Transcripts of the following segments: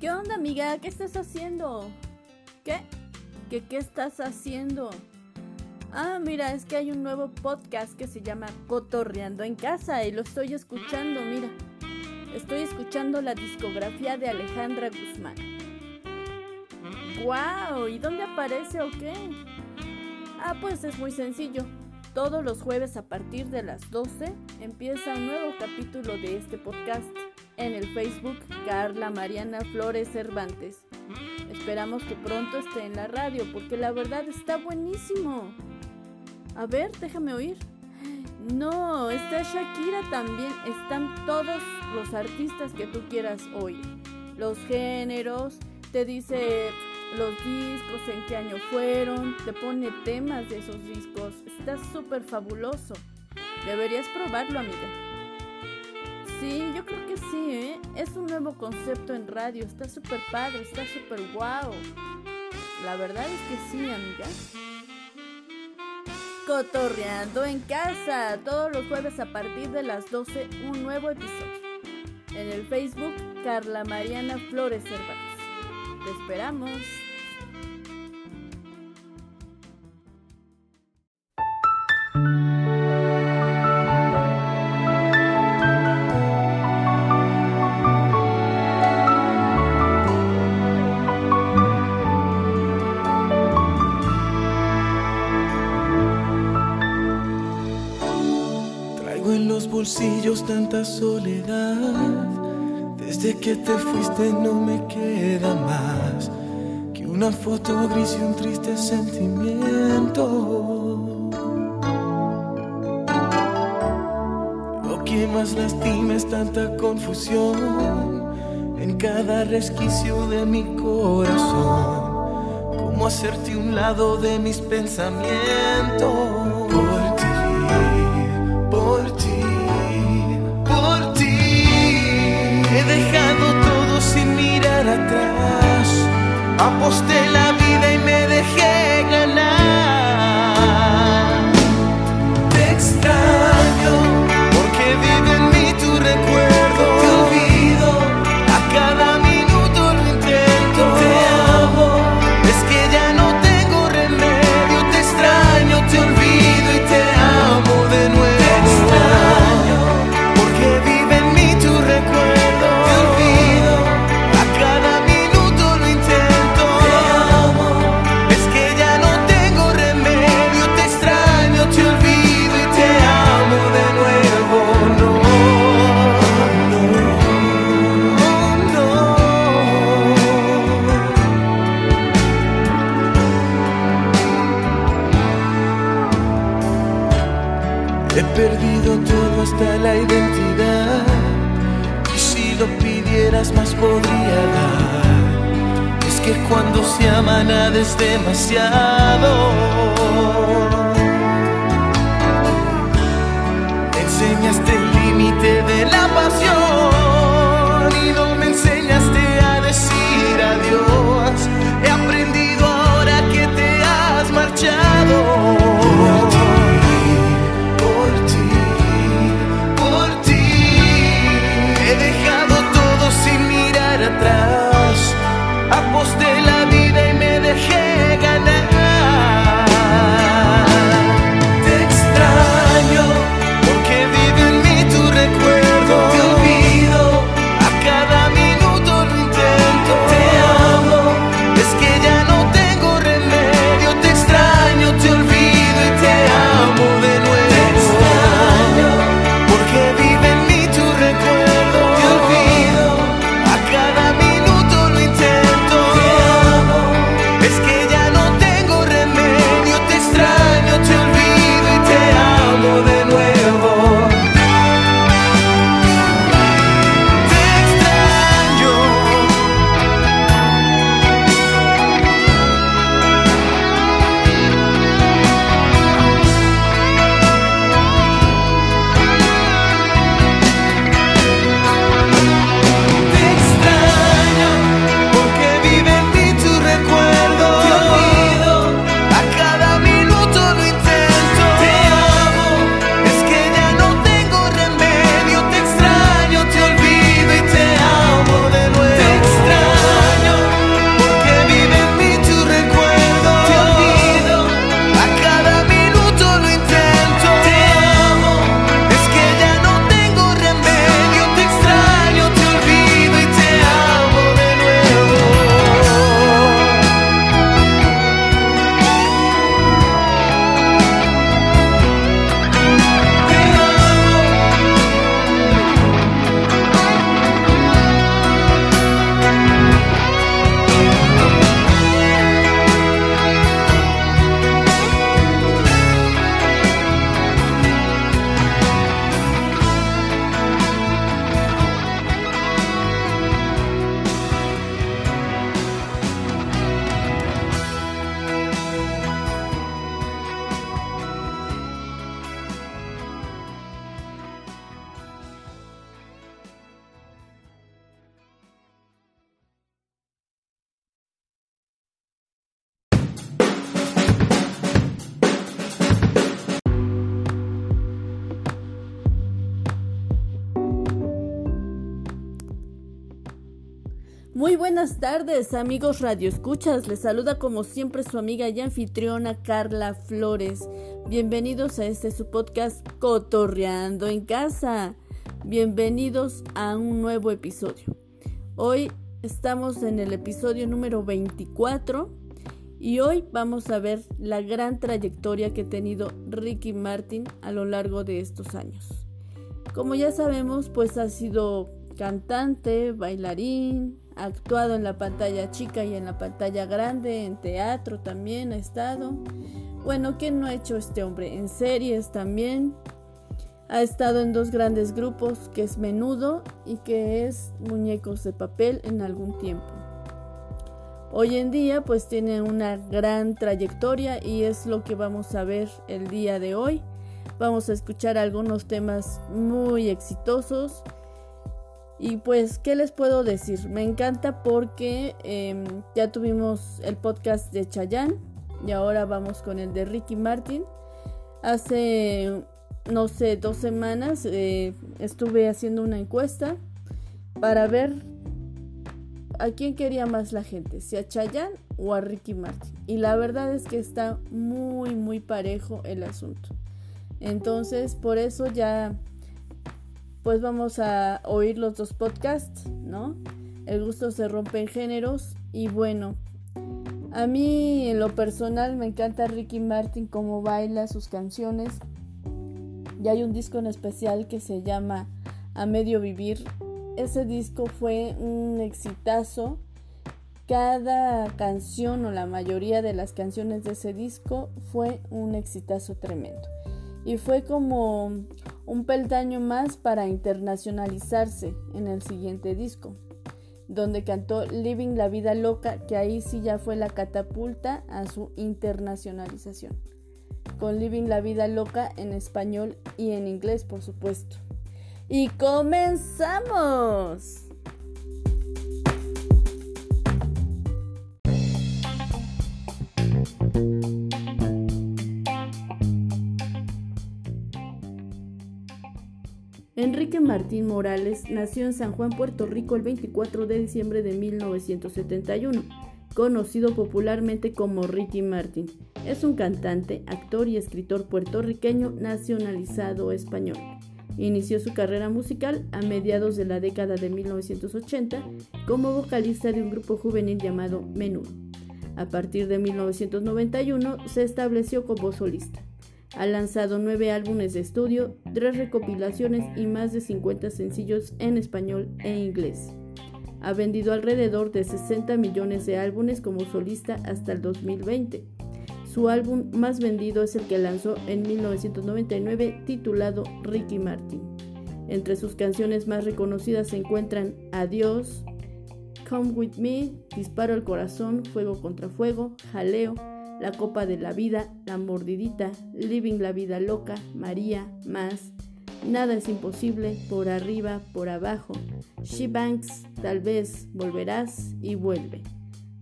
¿Qué onda, amiga? ¿Qué estás haciendo? ¿Qué? ¿Qué qué estás haciendo? Ah, mira, es que hay un nuevo podcast que se llama Cotorreando en casa y lo estoy escuchando, mira. Estoy escuchando la discografía de Alejandra Guzmán. ¡Wow! ¿Y dónde aparece o qué? Ah, pues es muy sencillo. Todos los jueves a partir de las 12 empieza un nuevo capítulo de este podcast en el Facebook Carla Mariana Flores Cervantes. Esperamos que pronto esté en la radio porque la verdad está buenísimo. A ver, déjame oír. No, está Shakira también. Están todos los artistas que tú quieras oír. Los géneros, te dice los discos, en qué año fueron, te pone temas de esos discos. Está súper fabuloso. Deberías probarlo, amiga. Sí, yo creo que sí, ¿eh? Es un nuevo concepto en radio. Está súper padre, está súper guau. La verdad es que sí, amiga. Cotorreando en casa. Todos los jueves a partir de las 12, un nuevo episodio. En el Facebook, Carla Mariana Flores Cervantes. Te esperamos. Tanta soledad. Desde que te fuiste no me queda más que una foto gris y un triste sentimiento. Lo que más lastima es tanta confusión en cada resquicio de mi corazón. Cómo hacerte un lado de mis pensamientos. Amigos Radio Escuchas. Les saluda como siempre su amiga y anfitriona Carla Flores. Bienvenidos a este su podcast Cotorreando en Casa. Bienvenidos a un nuevo episodio. Hoy estamos en el episodio número 24 y hoy vamos a ver la gran trayectoria que ha tenido Ricky Martin a lo largo de estos años. Como ya sabemos, pues ha sido cantante, bailarín, ha actuado en la pantalla chica y en la pantalla grande, en teatro también ha estado. Bueno, ¿qué no ha hecho este hombre? En series también. Ha estado en dos grandes grupos, que es Menudo y que es Muñecos de Papel en algún tiempo. Hoy en día pues tiene una gran trayectoria y es lo que vamos a ver el día de hoy. Vamos a escuchar algunos temas muy exitosos y pues, ¿qué les puedo decir? Me encanta porque em, ya tuvimos el podcast de Chayanne y ahora vamos con el de Ricky Martin. Hace, no sé, dos semanas eh, estuve haciendo una encuesta para ver a quién quería más la gente, si a Chayanne o a Ricky Martin. Y la verdad es que está muy, muy parejo el asunto. Entonces, por eso ya pues vamos a oír los dos podcasts, ¿no? El gusto se rompe en géneros y bueno, a mí en lo personal me encanta Ricky Martin cómo baila sus canciones. Y hay un disco en especial que se llama A Medio Vivir. Ese disco fue un exitazo. Cada canción o la mayoría de las canciones de ese disco fue un exitazo tremendo. Y fue como un peldaño más para internacionalizarse en el siguiente disco, donde cantó Living la Vida Loca, que ahí sí ya fue la catapulta a su internacionalización, con Living la Vida Loca en español y en inglés, por supuesto. ¡Y comenzamos! Enrique Martín Morales nació en San Juan, Puerto Rico, el 24 de diciembre de 1971, conocido popularmente como Ricky Martin. Es un cantante, actor y escritor puertorriqueño nacionalizado español. Inició su carrera musical a mediados de la década de 1980 como vocalista de un grupo juvenil llamado Menudo. A partir de 1991 se estableció como solista. Ha lanzado nueve álbumes de estudio, tres recopilaciones y más de 50 sencillos en español e inglés. Ha vendido alrededor de 60 millones de álbumes como solista hasta el 2020. Su álbum más vendido es el que lanzó en 1999 titulado Ricky Martin. Entre sus canciones más reconocidas se encuentran Adiós, Come With Me, Disparo al Corazón, Fuego contra Fuego, Jaleo, la Copa de la Vida, La Mordidita, Living la Vida Loca, María, Más, Nada es imposible, Por arriba, por abajo, She Banks, Tal vez, Volverás y Vuelve.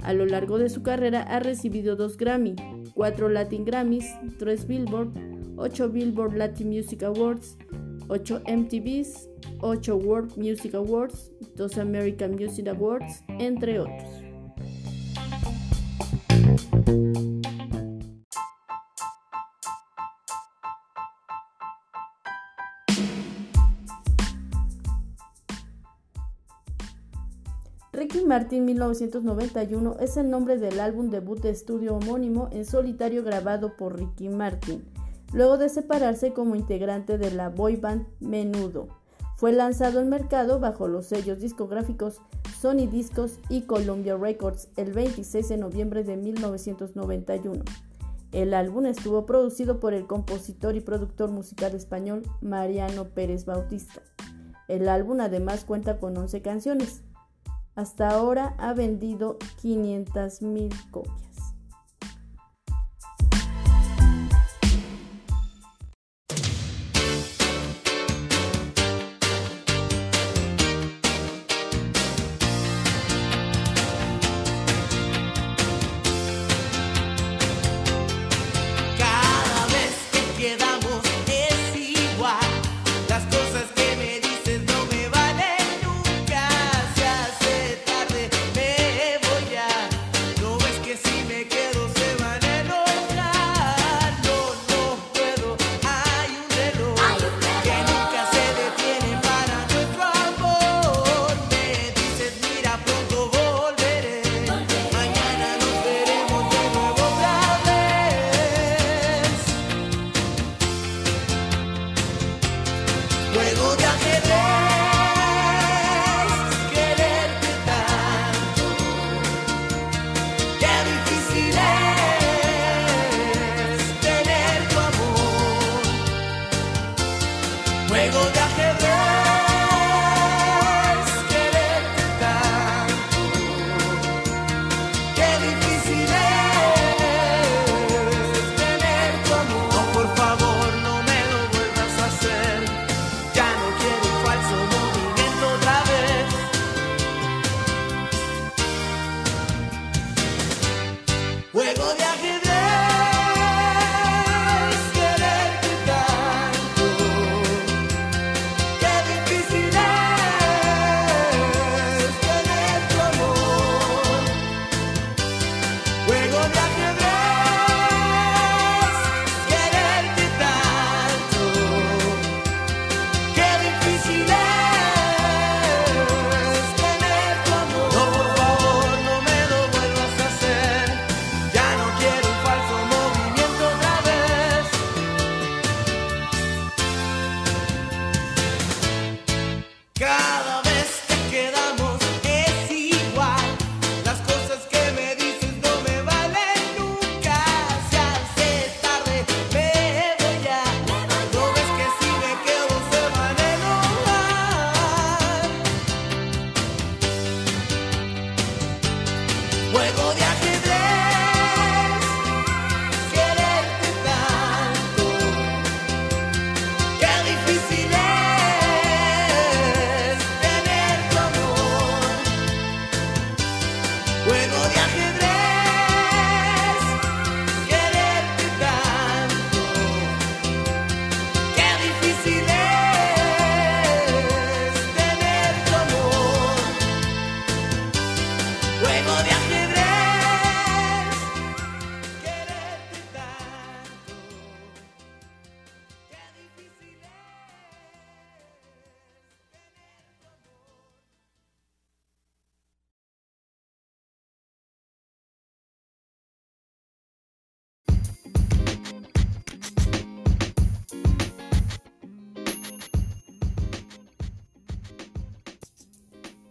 A lo largo de su carrera ha recibido dos Grammy, cuatro Latin Grammys, tres Billboard, ocho Billboard Latin Music Awards, ocho MTVs, ocho World Music Awards, dos American Music Awards, entre otros. Martin 1991 es el nombre del álbum debut de estudio homónimo en solitario grabado por Ricky Martin, luego de separarse como integrante de la boy band Menudo. Fue lanzado al mercado bajo los sellos discográficos Sony Discos y Columbia Records el 26 de noviembre de 1991. El álbum estuvo producido por el compositor y productor musical español Mariano Pérez Bautista. El álbum además cuenta con 11 canciones, hasta ahora ha vendido 500.000 copias.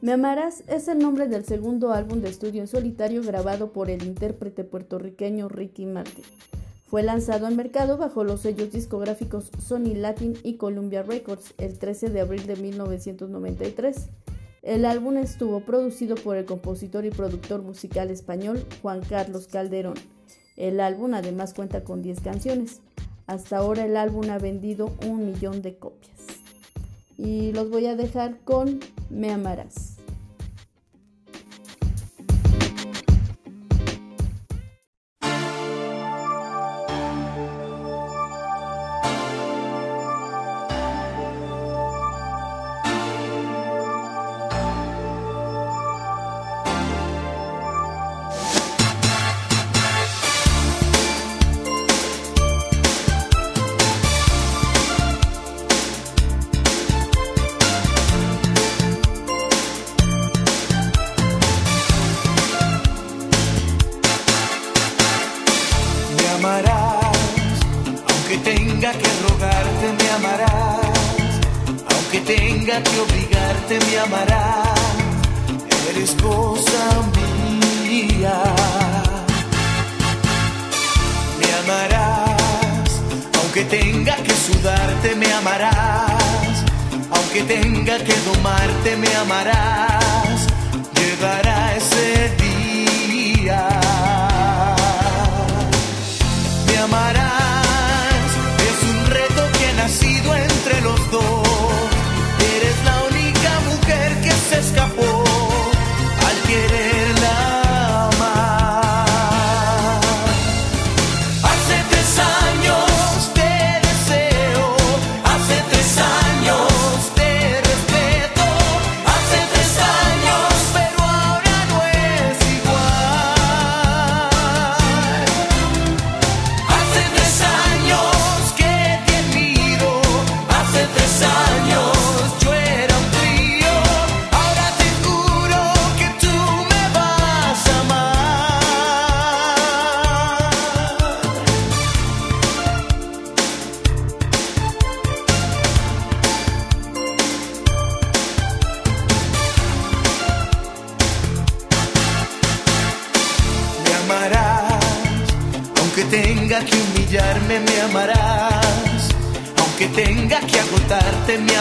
Me amarás es el nombre del segundo álbum de estudio en solitario grabado por el intérprete puertorriqueño Ricky Martin. Fue lanzado al mercado bajo los sellos discográficos Sony Latin y Columbia Records el 13 de abril de 1993. El álbum estuvo producido por el compositor y productor musical español Juan Carlos Calderón. El álbum además cuenta con 10 canciones. Hasta ahora el álbum ha vendido un millón de copias. Y los voy a dejar con Me Amarás. Que obligarte, me amarás. Eres cosa mía. Me amarás, aunque tenga que sudarte, me amarás. Aunque tenga que domarte, me amarás. Llegará ese día. Me amarás, es un reto que ha nacido entre los dos. Escapó al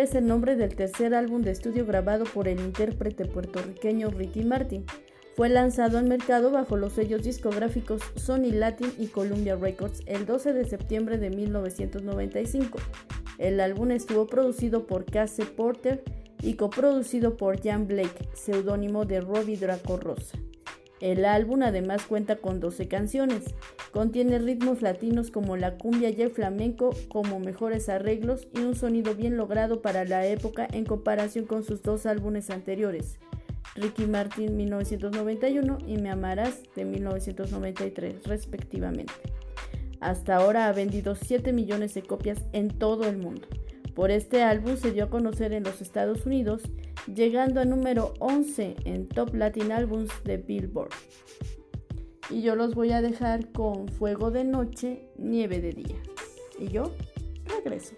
Es el nombre del tercer álbum de estudio grabado por el intérprete puertorriqueño Ricky Martin. Fue lanzado al mercado bajo los sellos discográficos Sony Latin y Columbia Records el 12 de septiembre de 1995. El álbum estuvo producido por Case Porter y coproducido por Jan Blake, seudónimo de Robbie Draco Rosa. El álbum además cuenta con 12 canciones. Contiene ritmos latinos como la cumbia y el flamenco como mejores arreglos y un sonido bien logrado para la época en comparación con sus dos álbumes anteriores, Ricky Martin 1991 y Me Amarás de 1993 respectivamente. Hasta ahora ha vendido 7 millones de copias en todo el mundo. Por este álbum se dio a conocer en los Estados Unidos, llegando a número 11 en Top Latin Albums de Billboard. Y yo los voy a dejar con Fuego de Noche, Nieve de Día. Y yo regreso.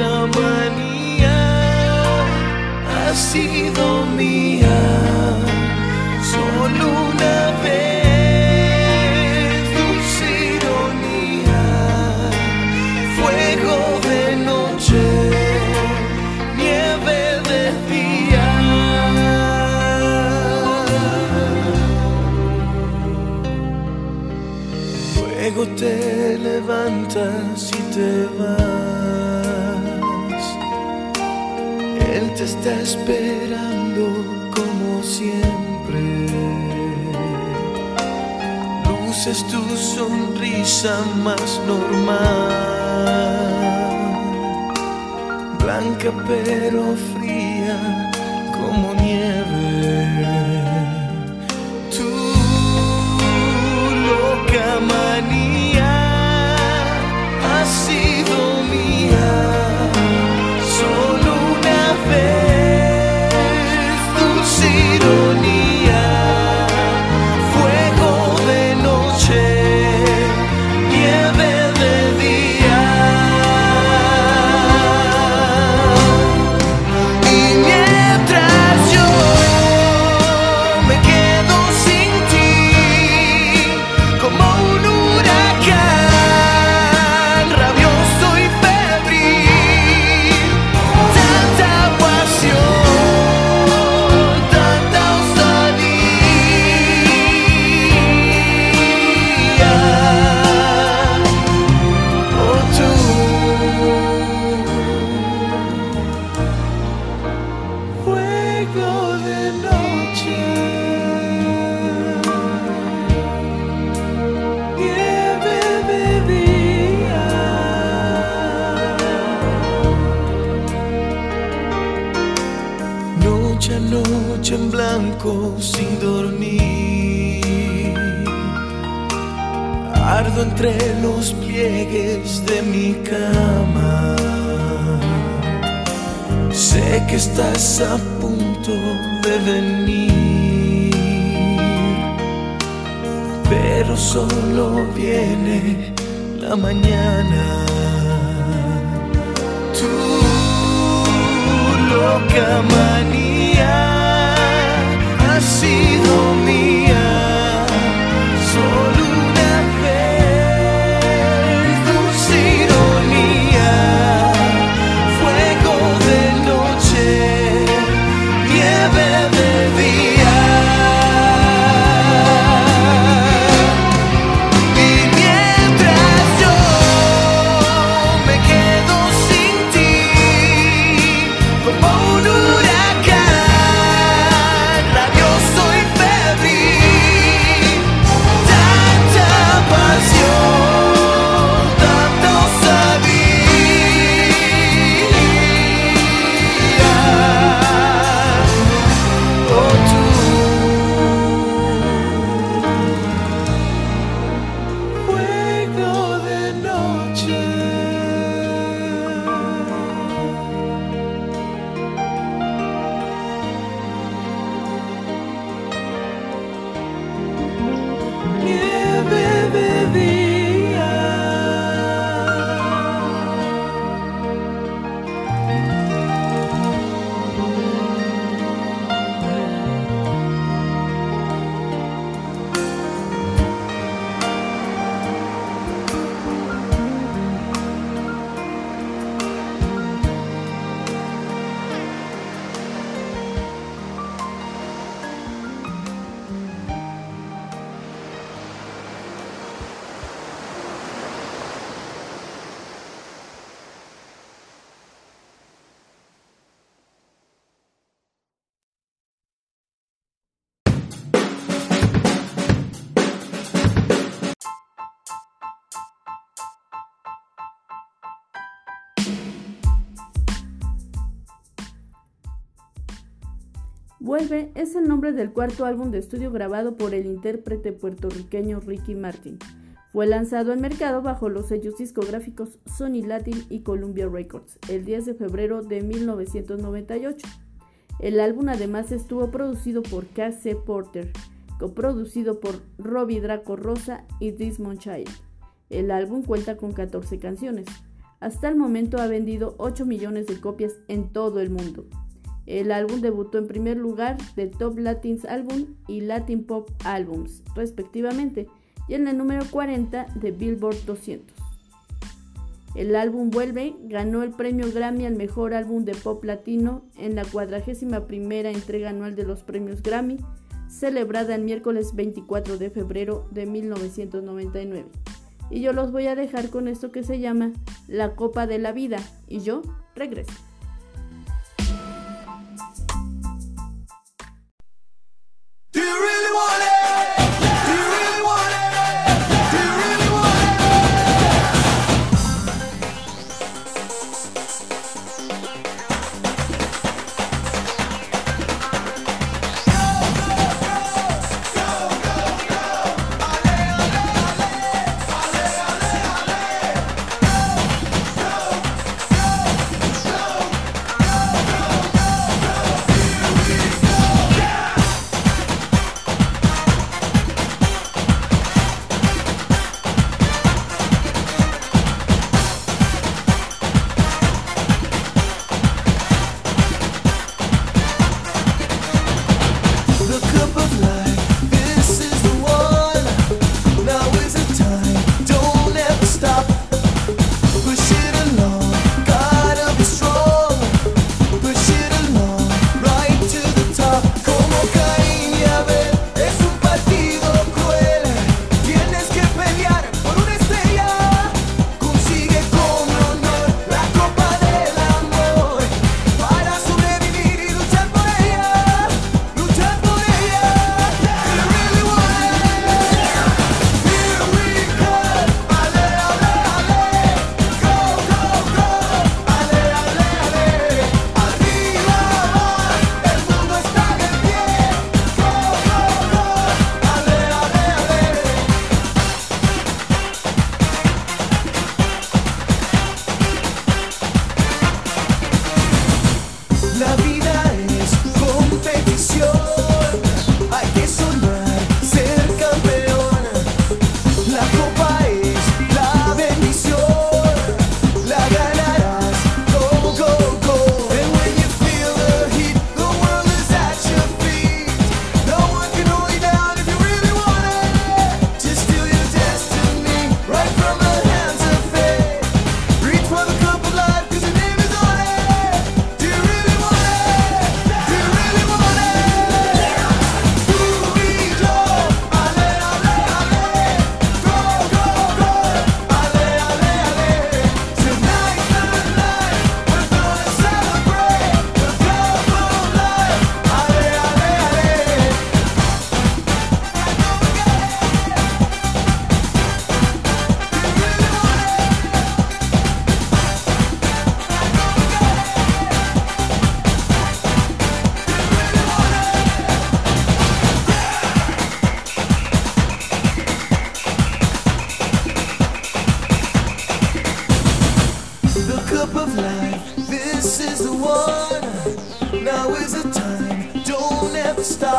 Loca manía ha sido mía solo una vez. Dulce ironía, fuego de noche, nieve de día. Luego te levantas y te vas. Te está esperando como siempre. Luces tu sonrisa más normal. Blanca pero fría como nieve. En blanco sin dormir. Ardo entre los pliegues de mi cama. Sé que estás a punto de venir, pero solo viene la mañana. Tu loca manía Vuelve es el nombre del cuarto álbum de estudio grabado por el intérprete puertorriqueño Ricky Martin. Fue lanzado al mercado bajo los sellos discográficos Sony Latin y Columbia Records el 10 de febrero de 1998. El álbum además estuvo producido por K.C. Porter, coproducido por Robbie Draco Rosa y Desmond Child. El álbum cuenta con 14 canciones. Hasta el momento ha vendido 8 millones de copias en todo el mundo. El álbum debutó en primer lugar de Top Latins Album y Latin Pop Albums, respectivamente, y en el número 40 de Billboard 200. El álbum Vuelve ganó el premio Grammy al mejor álbum de pop latino en la 41 primera entrega anual de los premios Grammy, celebrada el miércoles 24 de febrero de 1999. Y yo los voy a dejar con esto que se llama La Copa de la Vida, y yo regreso. want it.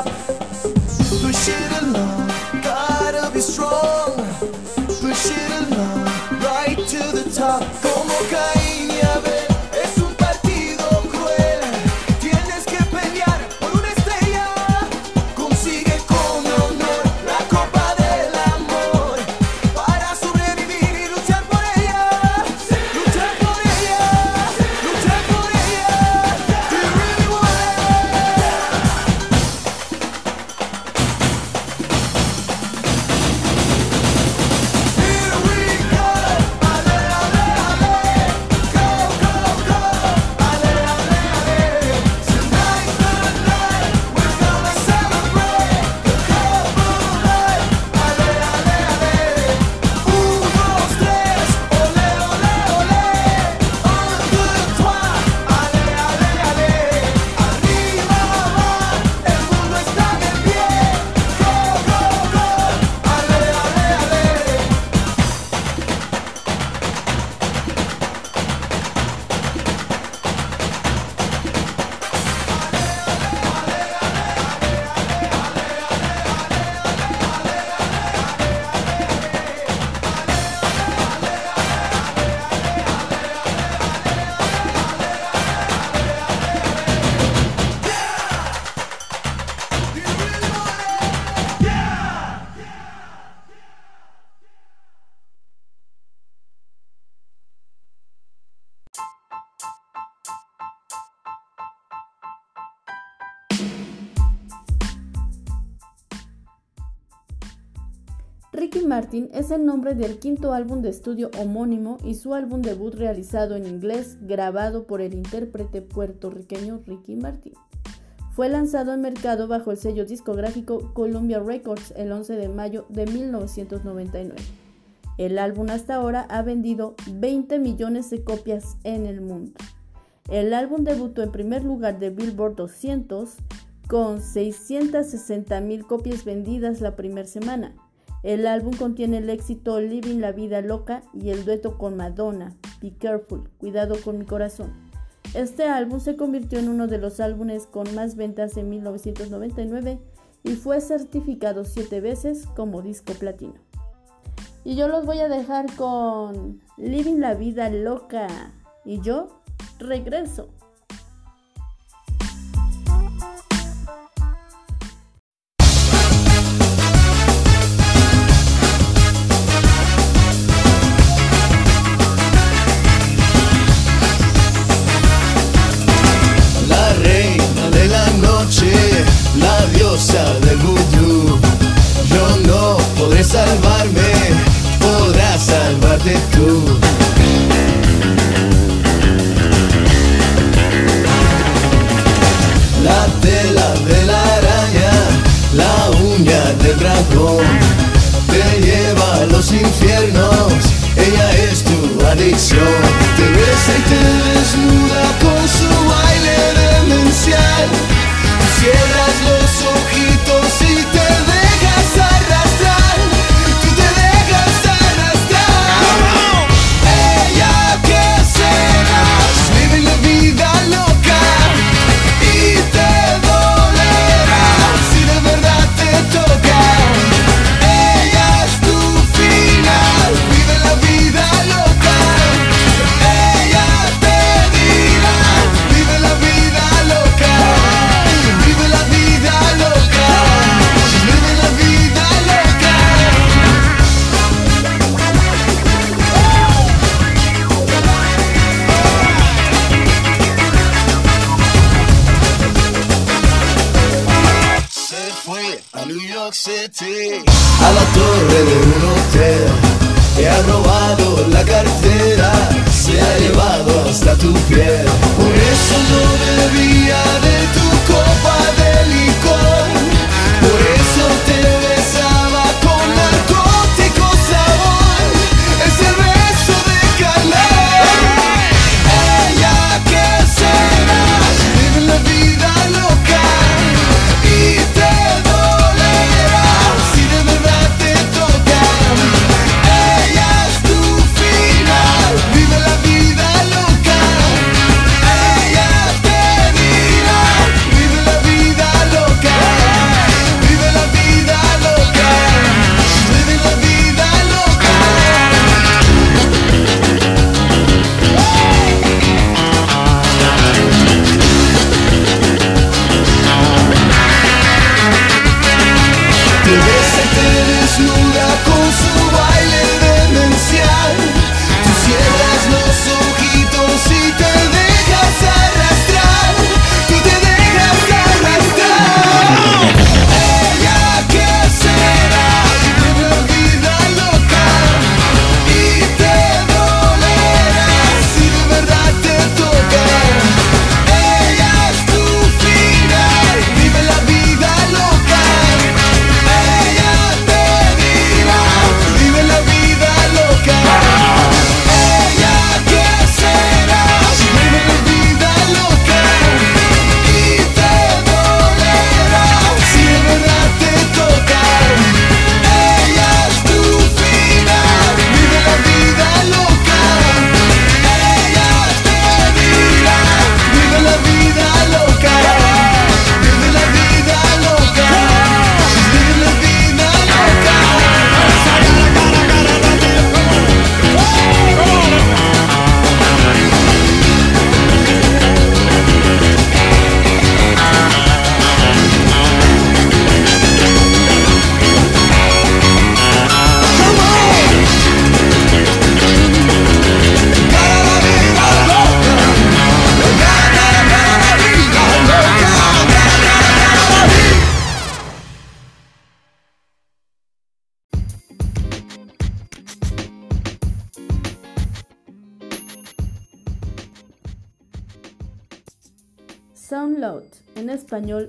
Tchau. El nombre del quinto álbum de estudio homónimo y su álbum debut realizado en inglés, grabado por el intérprete puertorriqueño Ricky Martin. Fue lanzado en mercado bajo el sello discográfico Columbia Records el 11 de mayo de 1999. El álbum hasta ahora ha vendido 20 millones de copias en el mundo. El álbum debutó en primer lugar de Billboard 200 con 660 mil copias vendidas la primera semana. El álbum contiene el éxito Living la Vida Loca y el dueto con Madonna, Be Careful, Cuidado con mi corazón. Este álbum se convirtió en uno de los álbumes con más ventas en 1999 y fue certificado siete veces como disco platino. Y yo los voy a dejar con Living la Vida Loca. Y yo regreso.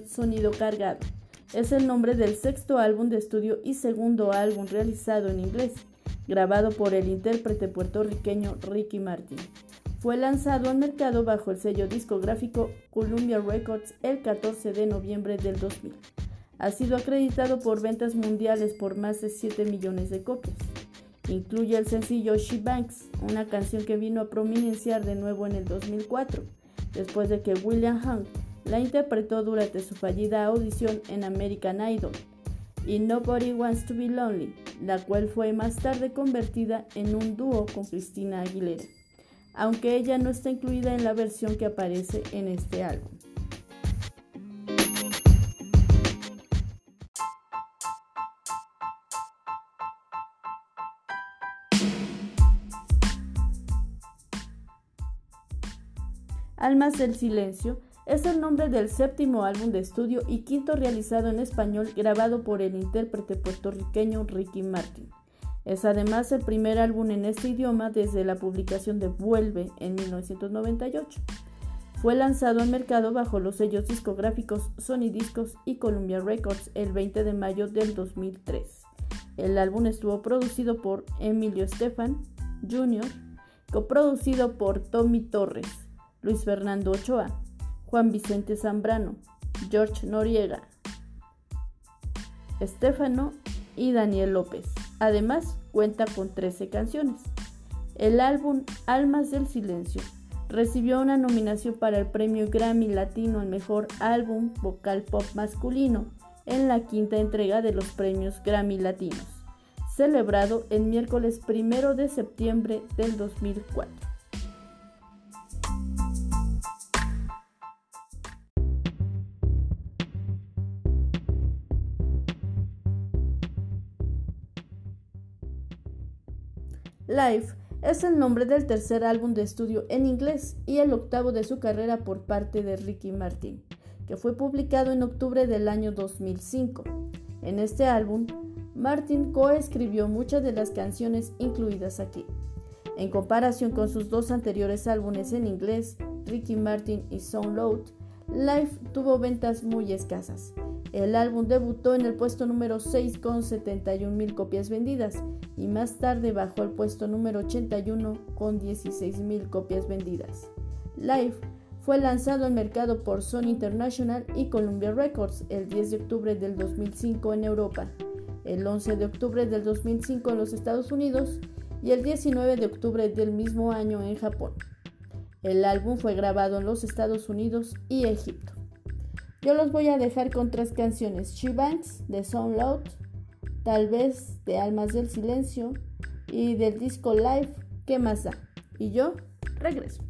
Sonido Cargado, es el nombre del sexto álbum de estudio y segundo álbum realizado en inglés, grabado por el intérprete puertorriqueño Ricky Martin. Fue lanzado al mercado bajo el sello discográfico Columbia Records el 14 de noviembre del 2000. Ha sido acreditado por ventas mundiales por más de 7 millones de copias. Incluye el sencillo She Banks, una canción que vino a prominenciar de nuevo en el 2004 después de que William Hung la interpretó durante su fallida audición en American Idol, y Nobody Wants to Be Lonely, la cual fue más tarde convertida en un dúo con Christina Aguilera, aunque ella no está incluida en la versión que aparece en este álbum. Almas del Silencio es el nombre del séptimo álbum de estudio y quinto realizado en español grabado por el intérprete puertorriqueño Ricky Martin. Es además el primer álbum en este idioma desde la publicación de Vuelve en 1998. Fue lanzado al mercado bajo los sellos discográficos Sony Discos y Columbia Records el 20 de mayo del 2003. El álbum estuvo producido por Emilio Estefan Jr., coproducido por Tommy Torres, Luis Fernando Ochoa, Juan Vicente Zambrano, George Noriega, Estefano y Daniel López. Además, cuenta con 13 canciones. El álbum Almas del Silencio recibió una nominación para el premio Grammy Latino al mejor álbum vocal pop masculino en la quinta entrega de los premios Grammy Latinos, celebrado el miércoles 1 de septiembre del 2004. Life es el nombre del tercer álbum de estudio en inglés y el octavo de su carrera por parte de Ricky Martin, que fue publicado en octubre del año 2005. En este álbum, Martin coescribió muchas de las canciones incluidas aquí. En comparación con sus dos anteriores álbumes en inglés, Ricky Martin y Load, Life tuvo ventas muy escasas. El álbum debutó en el puesto número 6 con 71 mil copias vendidas y más tarde bajó al puesto número 81 con 16 mil copias vendidas. Live fue lanzado al mercado por Sony International y Columbia Records el 10 de octubre del 2005 en Europa, el 11 de octubre del 2005 en los Estados Unidos y el 19 de octubre del mismo año en Japón. El álbum fue grabado en los Estados Unidos y Egipto. Yo los voy a dejar con tres canciones: She Banks de Sound tal vez de Almas del Silencio y del disco Live, ¿qué más da? Y yo regreso.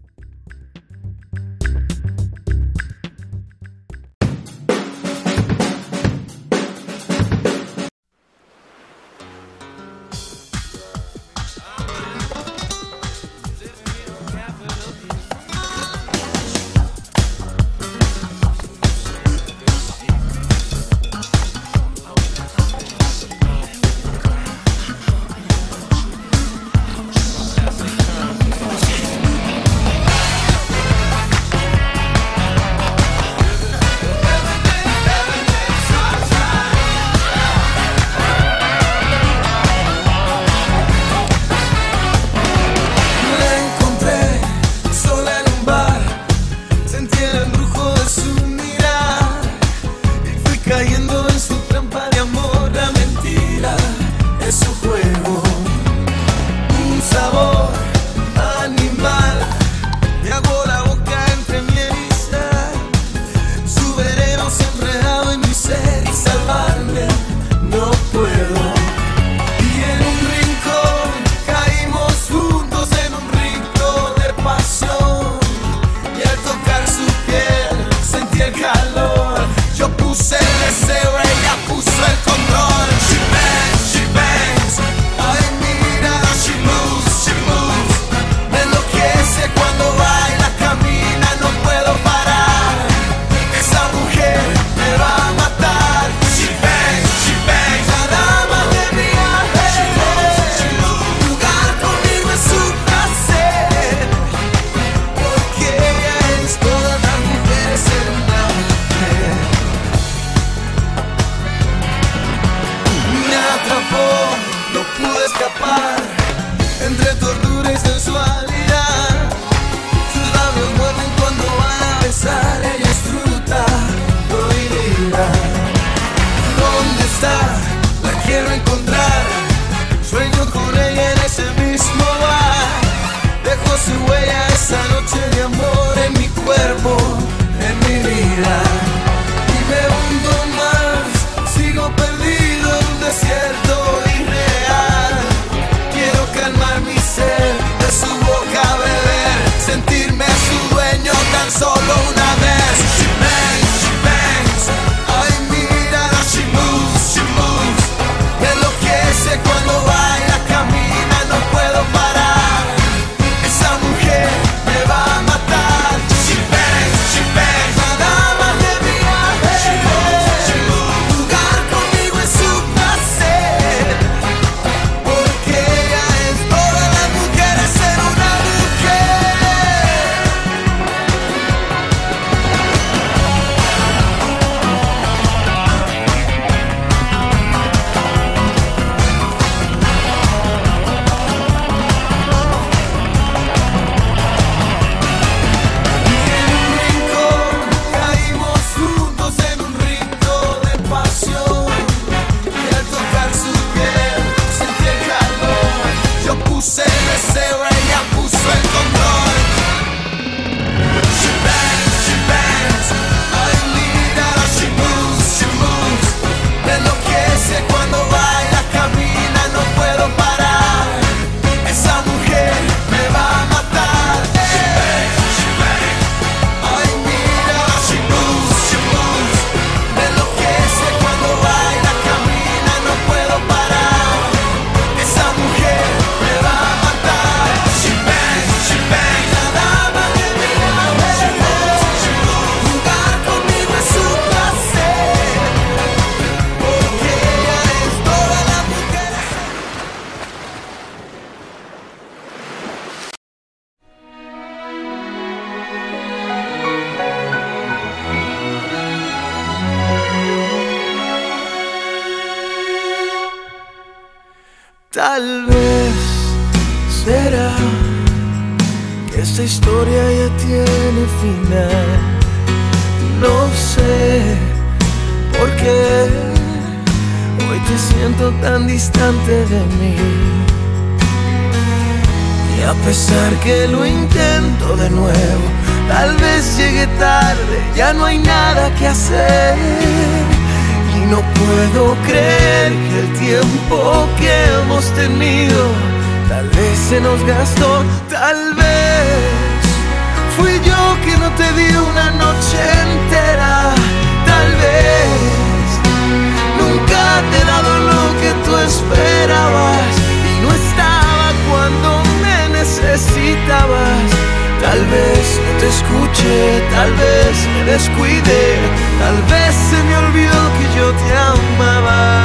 escuché, tal vez me descuidé, tal vez se me olvidó que yo te amaba.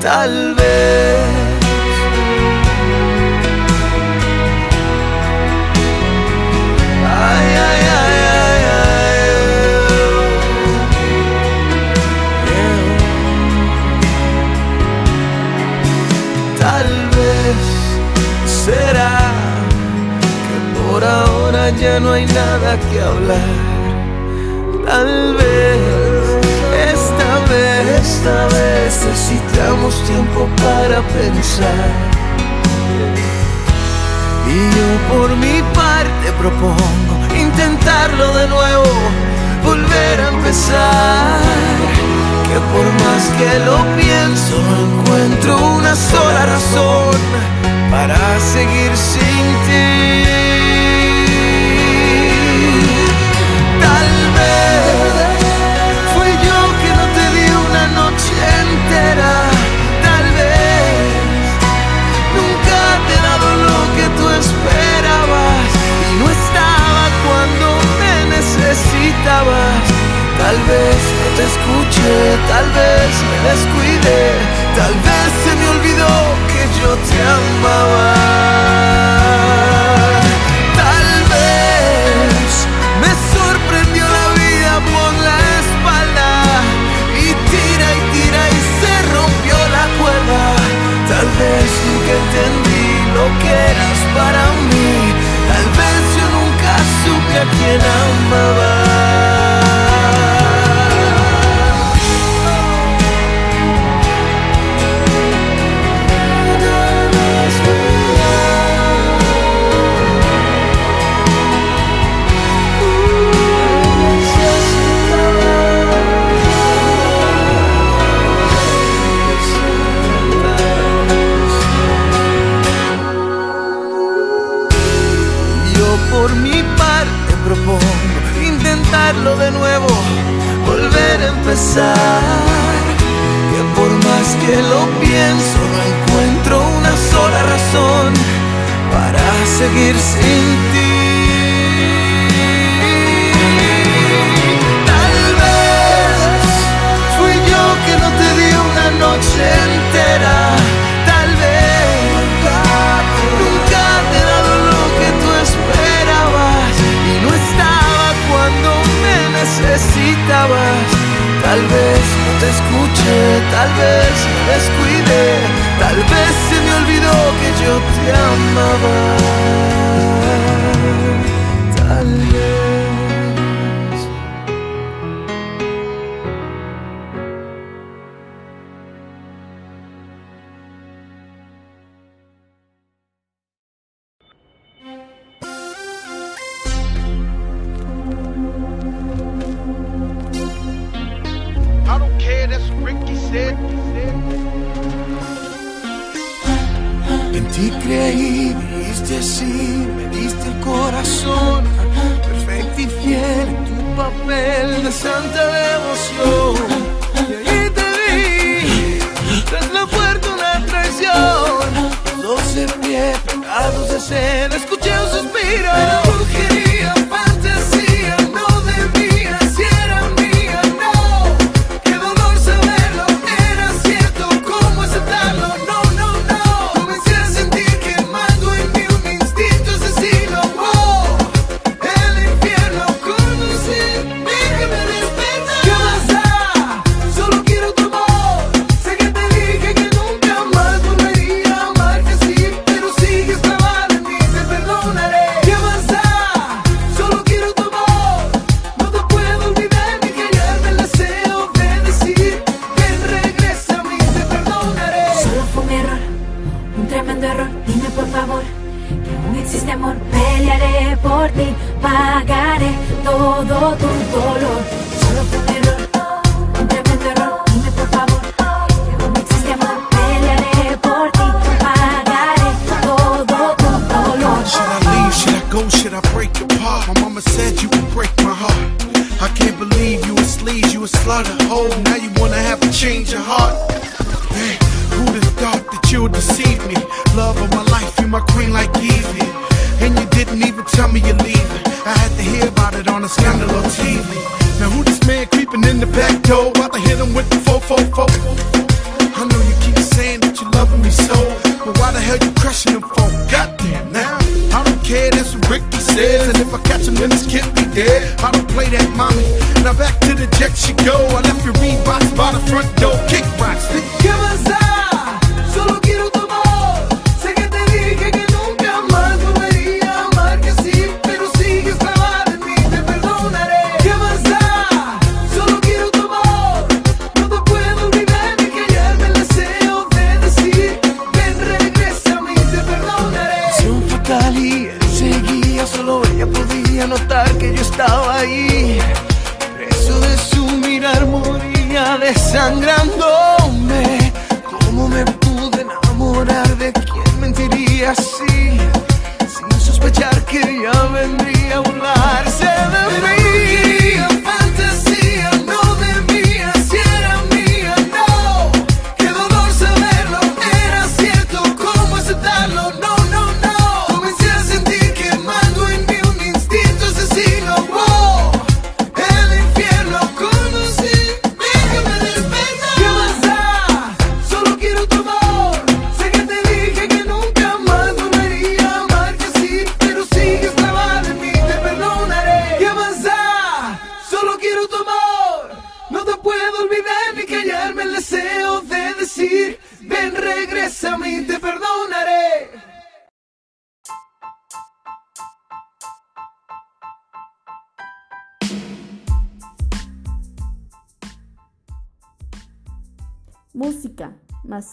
Tal vez. ya no hay nada que hablar. Tal vez, esta vez, esta vez necesitamos tiempo para pensar. Y yo por mi parte propongo intentarlo de nuevo, volver a empezar. Que por más que lo pienso, no encuentro una sola razón para seguir sin ti. Tal vez no te escuché, tal vez me descuidé, tal vez se me olvidó que yo te amaba. Tal vez me sorprendió la vida por la espalda y tira y tira y se rompió la cuerda. Tal vez nunca entendí lo que eras para mí, tal vez yo nunca supe a quién amaba.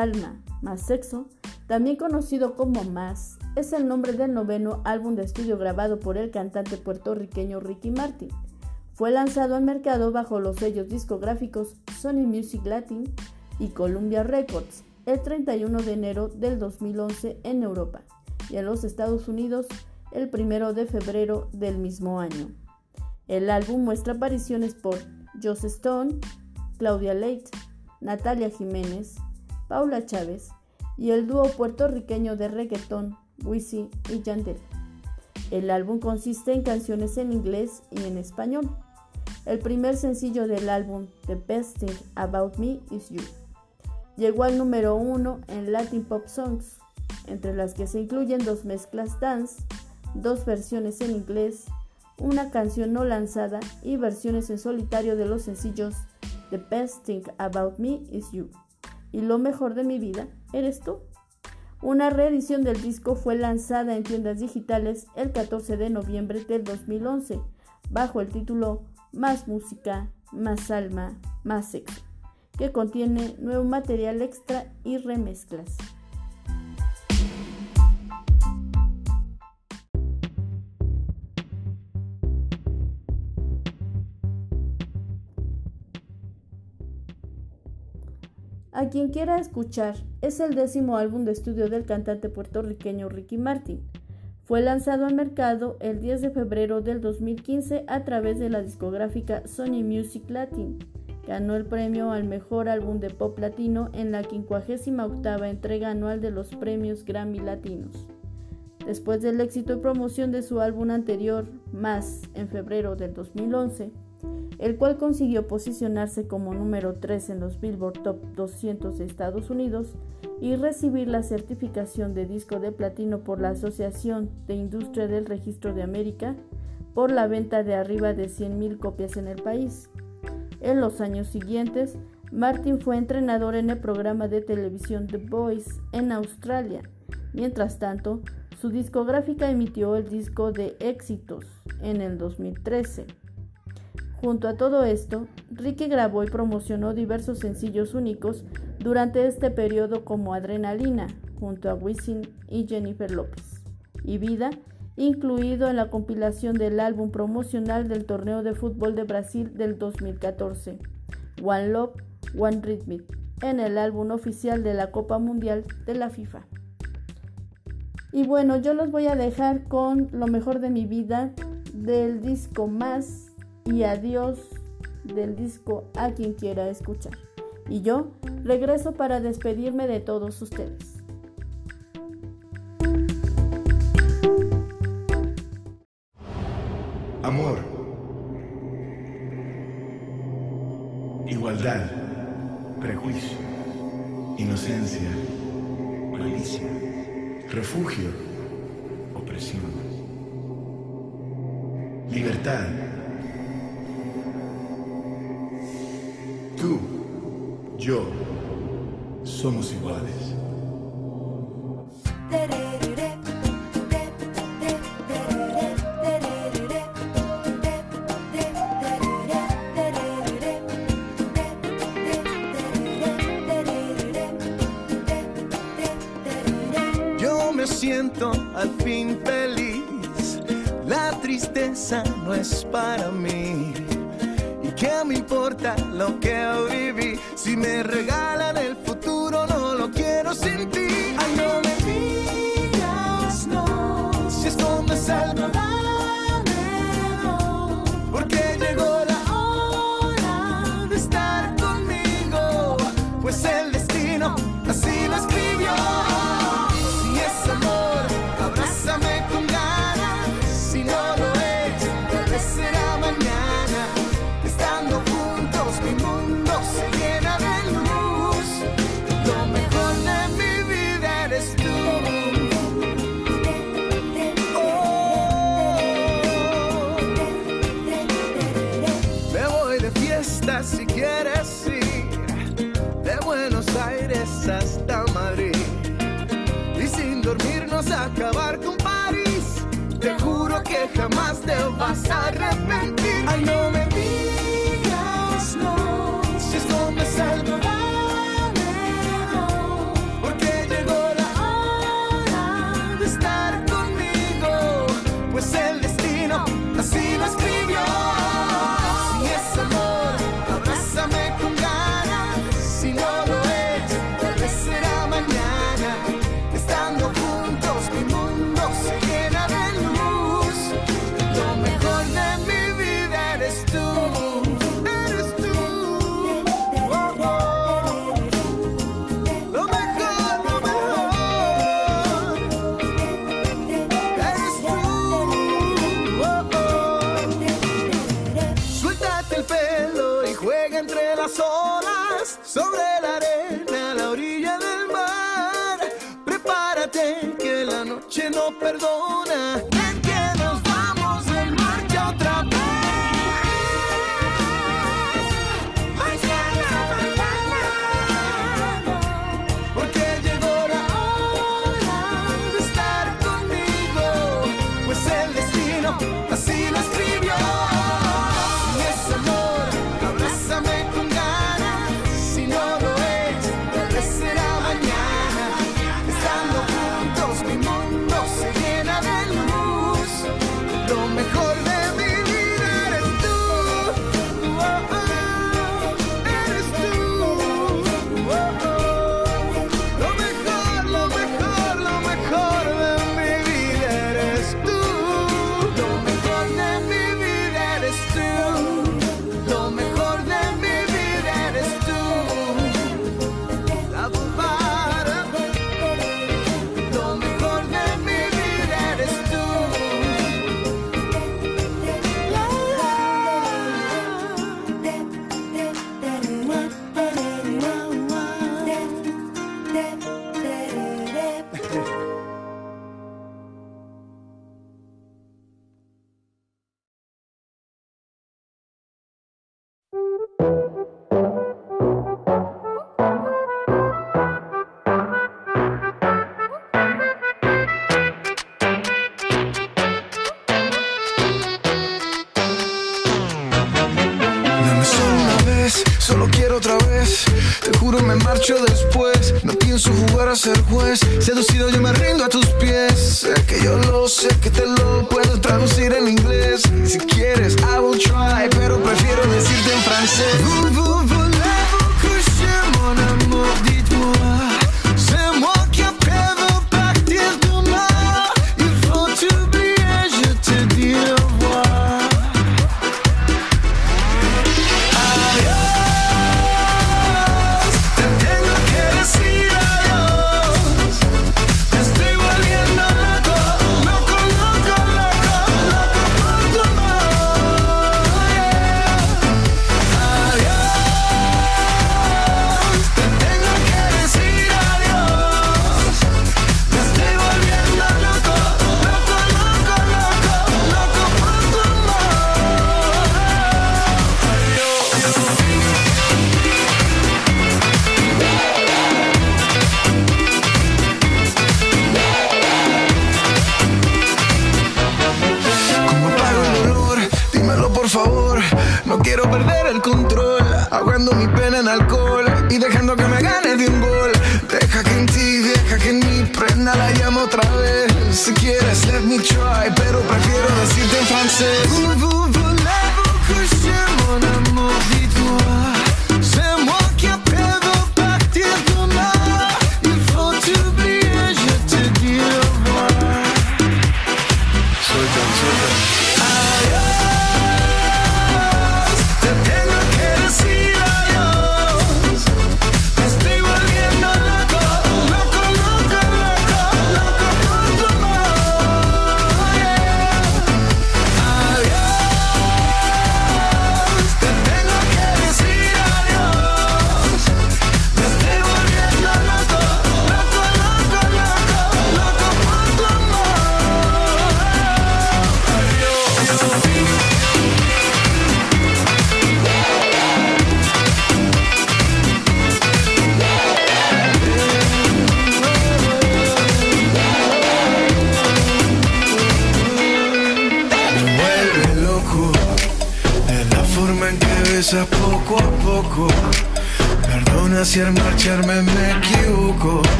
Alma, más sexo, también conocido como Más, es el nombre del noveno álbum de estudio grabado por el cantante puertorriqueño Ricky Martin. Fue lanzado al mercado bajo los sellos discográficos Sony Music Latin y Columbia Records el 31 de enero del 2011 en Europa y en los Estados Unidos el 1 de febrero del mismo año. El álbum muestra apariciones por Joss Stone, Claudia Leight, Natalia Jiménez, Paula Chávez y el dúo puertorriqueño de reggaetón Wisin y Yandel. El álbum consiste en canciones en inglés y en español. El primer sencillo del álbum, The Best Thing About Me Is You, llegó al número uno en Latin Pop Songs, entre las que se incluyen dos mezclas dance, dos versiones en inglés, una canción no lanzada y versiones en solitario de los sencillos The Best Thing About Me Is You y Lo mejor de mi vida eres tú. Una reedición del disco fue lanzada en tiendas digitales el 14 de noviembre del 2011 bajo el título Más música, más alma, más sexo, que contiene nuevo material extra y remezclas. A quien quiera escuchar es el décimo álbum de estudio del cantante puertorriqueño Ricky Martin. Fue lanzado al mercado el 10 de febrero del 2015 a través de la discográfica Sony Music Latin. Ganó el premio al mejor álbum de pop latino en la 58 entrega anual de los premios Grammy Latinos. Después del éxito y promoción de su álbum anterior, Más, en febrero del 2011, el cual consiguió posicionarse como número 3 en los Billboard Top 200 de Estados Unidos y recibir la certificación de disco de platino por la Asociación de Industria del Registro de América por la venta de arriba de 100.000 copias en el país. En los años siguientes, Martin fue entrenador en el programa de televisión The Voice en Australia. Mientras tanto, su discográfica emitió el disco de éxitos en el 2013. Junto a todo esto, Ricky grabó y promocionó diversos sencillos únicos durante este periodo como Adrenalina, junto a Wisin y Jennifer López. y vida, incluido en la compilación del álbum promocional del torneo de fútbol de Brasil del 2014, One Love, One Rhythm, en el álbum oficial de la Copa Mundial de la FIFA. Y bueno, yo los voy a dejar con lo mejor de mi vida del disco Más y Adiós del disco A quien quiera escuchar. Y yo regreso para despedirme de todos ustedes. Amor. Igualdad. Prejuicio. Inocencia. Malicia. Refugio. Opresión. Libertad. Tú. Yo. Somos iguales. Yo me siento al fin feliz. La tristeza no es para mí. ¿Y qué me importa lo que viví? Si me regalan el futuro, no lo quiero sin ti. Ay, no me digas no. Si esto me salva, dámelo. Porque llegó jamás te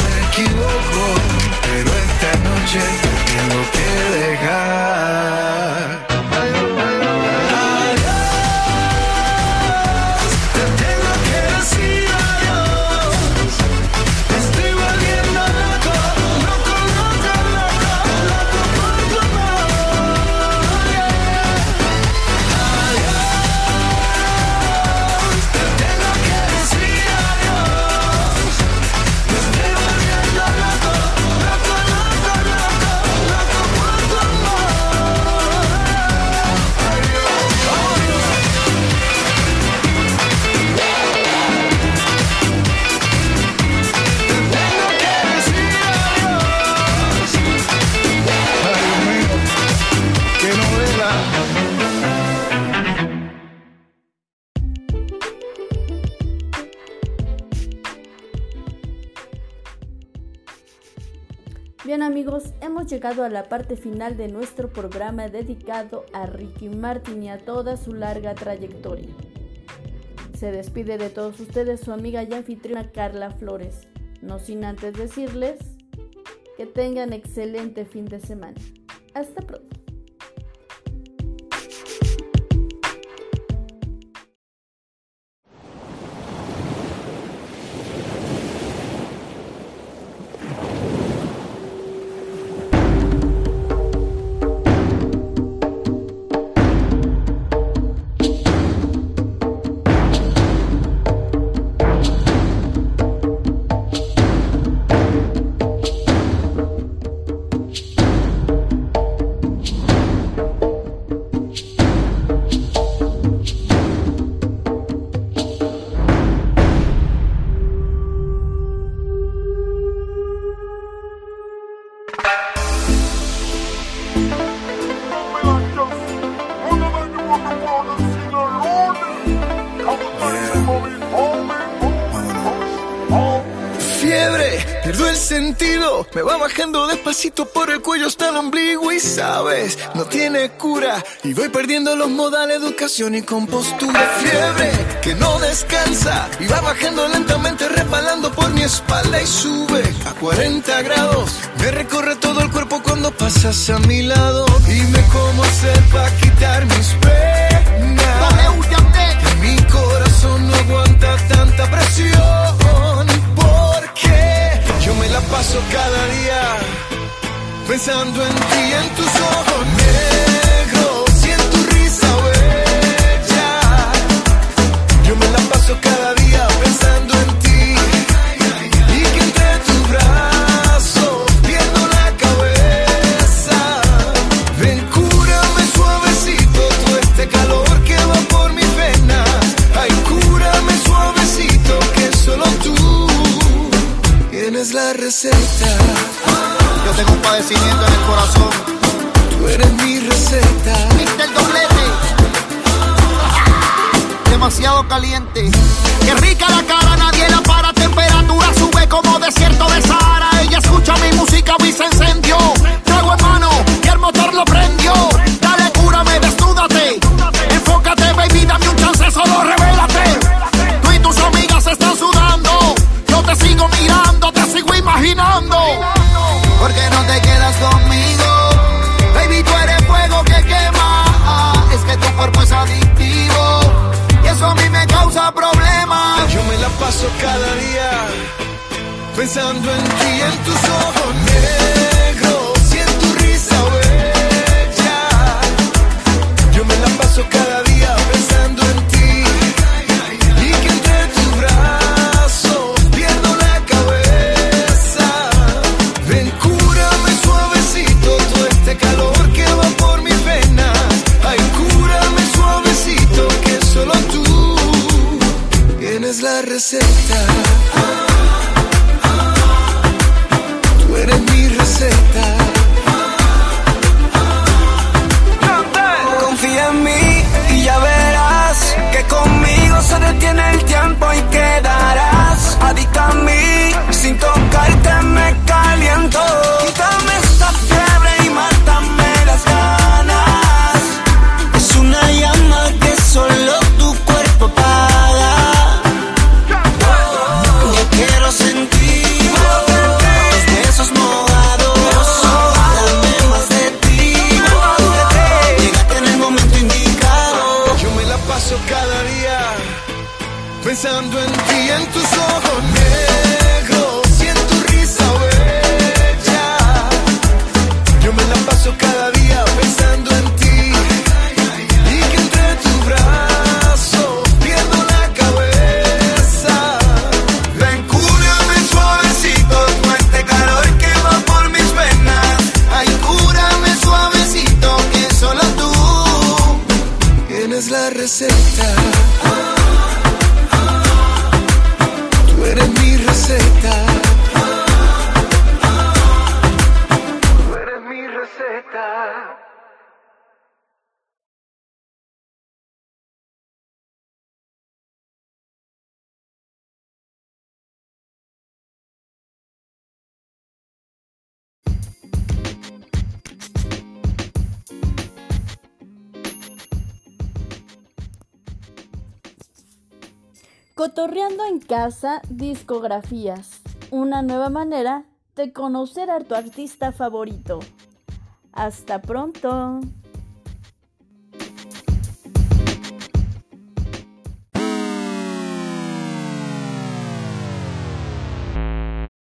me equivoco, pero esta noche te tengo que dejar. hemos llegado a la parte final de nuestro programa dedicado a Ricky Martin y a toda su larga trayectoria. Se despide de todos ustedes su amiga y anfitriona Carla Flores, no sin antes decirles que tengan excelente fin de semana. Hasta pronto. Fiebre, Pierdo el sentido, me va bajando despacito por el cuello hasta el ombligo y sabes, no tiene cura. Y voy perdiendo los modales, educación y compostura. Fiebre que no descansa y va bajando lentamente, resbalando por mi espalda y sube a 40 grados. Me recorre todo el cuerpo cuando pasas a mi lado y me como hacer para quitar mis. Mi corazón no aguanta tanta presión. Porque yo me la paso cada día pensando en ti, en tus ojos negros y en tu risa bella. Yo me la paso cada día receta. Yo tengo un padecimiento en el corazón. Tú eres mi receta. el doblete. Demasiado caliente. Qué rica la cara, nadie la para. Temperatura sube como desierto de Sahara. Ella escucha mi música y se encendió. Pensando en ti, en tus ojos Cotorreando en casa, discografías. Una nueva manera de conocer a tu artista favorito. Hasta pronto.